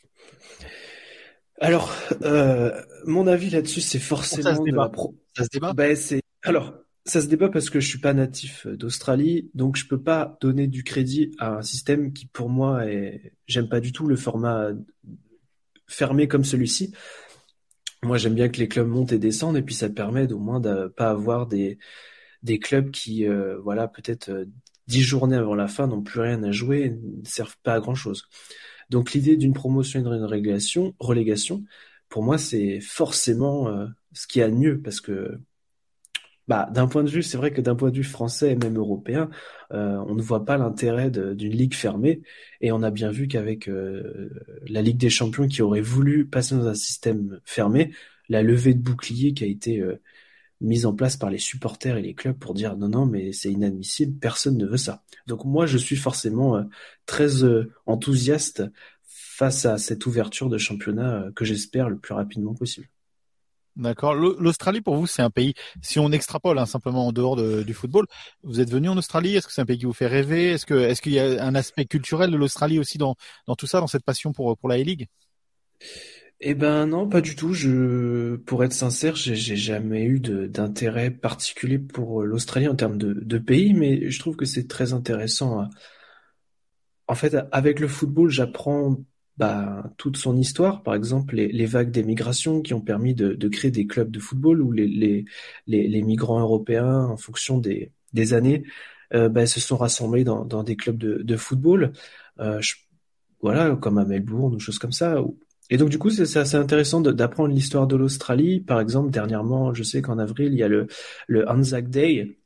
Alors, euh, mon avis là-dessus, c'est forcément ça se débat. Ça se débat. Ben, c'est alors ça se débat parce que je suis pas natif d'Australie, donc je peux pas donner du crédit à un système qui pour moi est, j'aime pas du tout le format fermé comme celui-ci. Moi, j'aime bien que les clubs montent et descendent, et puis ça permet au moins de pas avoir des des clubs qui, euh, voilà, peut-être euh, dix journées avant la fin n'ont plus rien à jouer, ne servent pas à grand chose. Donc l'idée d'une promotion et d'une relégation, pour moi, c'est forcément euh, ce qui a de mieux, parce que bah, d'un point de vue, c'est vrai que d'un point de vue français et même européen, euh, on ne voit pas l'intérêt d'une ligue fermée. Et on a bien vu qu'avec euh, la Ligue des Champions qui aurait voulu passer dans un système fermé, la levée de bouclier qui a été euh, mise en place par les supporters et les clubs pour dire non, non, mais c'est inadmissible, personne ne veut ça. Donc moi, je suis forcément très enthousiaste face à cette ouverture de championnat que j'espère le plus rapidement possible. D'accord. L'Australie, pour vous, c'est un pays, si on extrapole hein, simplement en dehors du football, vous êtes venu en Australie, est-ce que c'est un pays qui vous fait rêver? Est-ce qu'il y a un aspect culturel de l'Australie aussi dans, dans tout ça, dans cette passion pour, pour la A-League eh ben non, pas du tout. Je, pour être sincère, j'ai jamais eu d'intérêt particulier pour l'Australie en termes de, de, pays, mais je trouve que c'est très intéressant. En fait, avec le football, j'apprends bah, toute son histoire, par exemple les, les vagues d'émigration qui ont permis de, de, créer des clubs de football où les, les, les, les migrants européens, en fonction des, des années, euh, bah, se sont rassemblés dans, dans des clubs de, de football, euh, voilà, comme à Melbourne ou choses comme ça. Et donc du coup, c'est assez intéressant d'apprendre l'histoire de l'Australie. Par exemple, dernièrement, je sais qu'en avril, il y a le, le Anzac Day,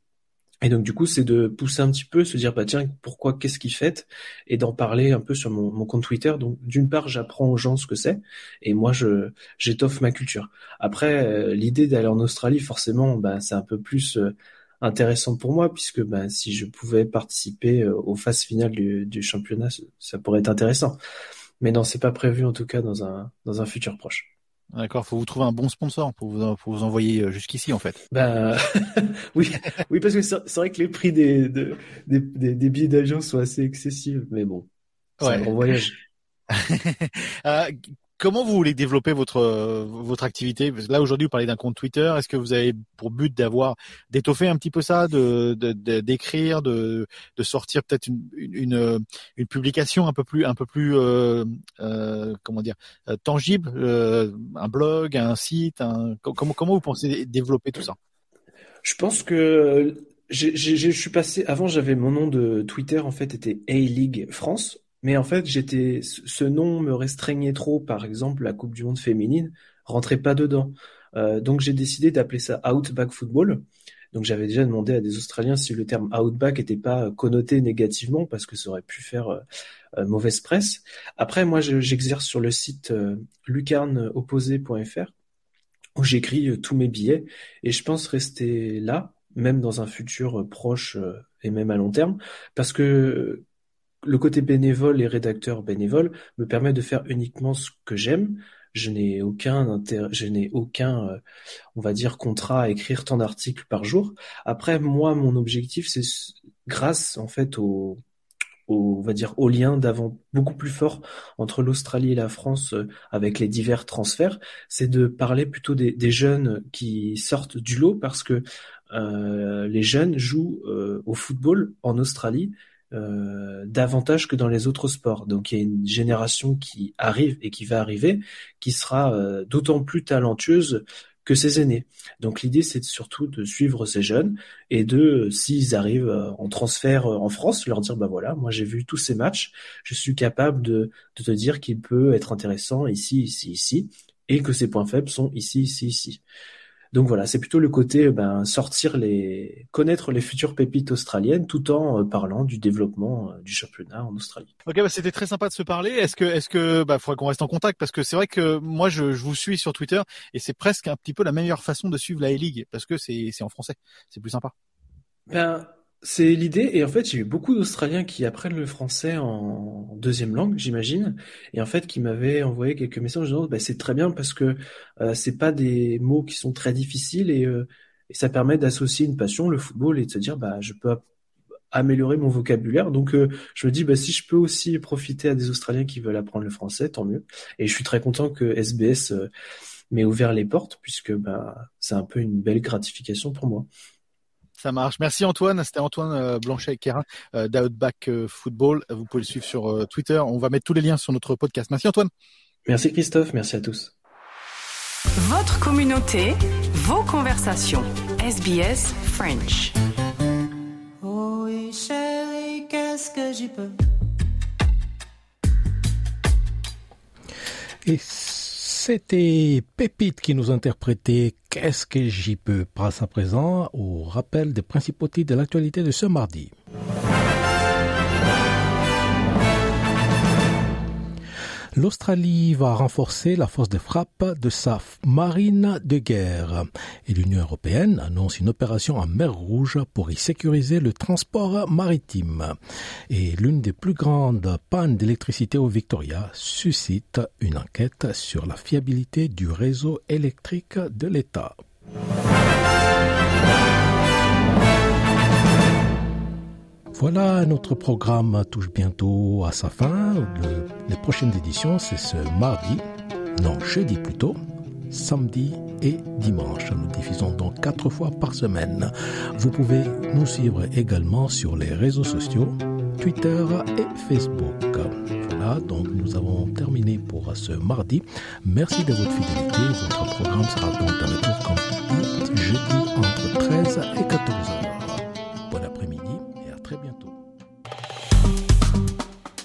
et donc du coup, c'est de pousser un petit peu, se dire bah tiens, pourquoi, qu'est-ce qu'il fait, et d'en parler un peu sur mon, compte Twitter. Donc d'une part, j'apprends aux gens ce que c'est, et moi je j'étoffe ma culture. Après, euh, l'idée d'aller en Australie, forcément, bah, c'est un peu plus euh, intéressant pour moi puisque bah, si je pouvais participer euh, aux phases finales du, du championnat, ça pourrait être intéressant. Mais non, c'est pas prévu en tout cas dans un dans un futur proche. D'accord, faut vous trouver un bon sponsor pour vous, pour vous envoyer euh, jusqu'ici en fait. Ben oui, oui parce que c'est vrai que les prix des, des, des, des billets d'avion sont assez excessifs, mais bon, C'est un gros voyage. euh, comment vous voulez développer votre votre activité? Là aujourd'hui, vous parlez d'un compte Twitter. Est-ce que vous avez pour but d'avoir d'étoffer un petit peu ça, d'écrire, de, sortir peut-être une, une, une publication un peu plus un peu plus euh, euh, comment dire euh, tangible, euh, un blog, un site, comment comment vous pensez développer tout ça? Je pense que je suis passé avant j'avais mon nom de Twitter en fait était A League France mais en fait, j'étais, ce nom me restreignait trop. Par exemple, la Coupe du Monde féminine rentrait pas dedans. Euh, donc j'ai décidé d'appeler ça Outback Football. Donc j'avais déjà demandé à des Australiens si le terme Outback n'était pas connoté négativement parce que ça aurait pu faire euh, euh, mauvaise presse. Après, moi, j'exerce sur le site lucarneopposé.fr où j'écris tous mes billets et je pense rester là, même dans un futur proche et même à long terme, parce que le côté bénévole et rédacteur bénévole me permet de faire uniquement ce que j'aime. Je n'ai aucun je n'ai aucun, euh, on va dire, contrat à écrire tant d'articles par jour. Après, moi, mon objectif, c'est grâce, en fait, au, on va dire, au lien d'avant beaucoup plus fort entre l'Australie et la France euh, avec les divers transferts, c'est de parler plutôt des, jeunes qui sortent du lot parce que euh, les jeunes jouent au football en Australie euh, davantage que dans les autres sports. Donc il y a une génération qui arrive et qui va arriver, qui sera euh, d'autant plus talentueuse que ses aînés. Donc l'idée c'est surtout de suivre ces jeunes et de, s'ils arrivent euh, en transfert en France, leur dire bah voilà, moi j'ai vu tous ces matchs, je suis capable de, de te dire qu'il peut être intéressant ici, ici, ici, et que ses points faibles sont ici, ici, ici. Donc voilà, c'est plutôt le côté ben, sortir les, connaître les futures pépites australiennes, tout en euh, parlant du développement euh, du championnat en Australie. Ok, bah, c'était très sympa de se parler. Est-ce que, est-ce que, bah, faudrait qu'on reste en contact? Parce que c'est vrai que moi je, je, vous suis sur Twitter et c'est presque un petit peu la meilleure façon de suivre la A-League parce que c'est, c'est en français, c'est plus sympa. Ben, c'est l'idée, et en fait, j'ai eu beaucoup d'Australiens qui apprennent le français en deuxième langue, j'imagine, et en fait, qui m'avaient envoyé quelques messages en disant, bah, c'est très bien parce que euh, c'est pas des mots qui sont très difficiles et, euh, ça permet d'associer une passion, le football, et de se dire, bah, je peux améliorer mon vocabulaire. Donc, euh, je me dis, bah, si je peux aussi profiter à des Australiens qui veulent apprendre le français, tant mieux. Et je suis très content que SBS m'ait ouvert les portes puisque bah, c'est un peu une belle gratification pour moi. Ça marche. Merci Antoine. C'était Antoine euh, Blanchet-Quérin euh, d'Outback euh, Football. Vous pouvez le suivre sur Twitter. On va mettre tous les liens sur notre podcast. Merci Antoine. Merci Christophe. Merci à tous. Votre communauté, vos conversations. SBS French. Oh oui, chérie, qu'est-ce que j'y peux? Et c'était Pépite qui nous interprétait Qu'est-ce que j'y peux Passe à présent au rappel des principaux titres de l'actualité de ce mardi. L'Australie va renforcer la force de frappe de sa marine de guerre et l'Union européenne annonce une opération en mer Rouge pour y sécuriser le transport maritime. Et l'une des plus grandes pannes d'électricité au Victoria suscite une enquête sur la fiabilité du réseau électrique de l'État. Voilà, notre programme touche bientôt à sa fin. les prochaines éditions, c'est ce mardi, non, jeudi plutôt, samedi et dimanche. Nous diffusons donc quatre fois par semaine. Vous pouvez nous suivre également sur les réseaux sociaux, Twitter et Facebook. Voilà, donc nous avons terminé pour ce mardi. Merci de votre fidélité. Votre programme sera donc de retour comme jeudi entre 13 et 14 heures.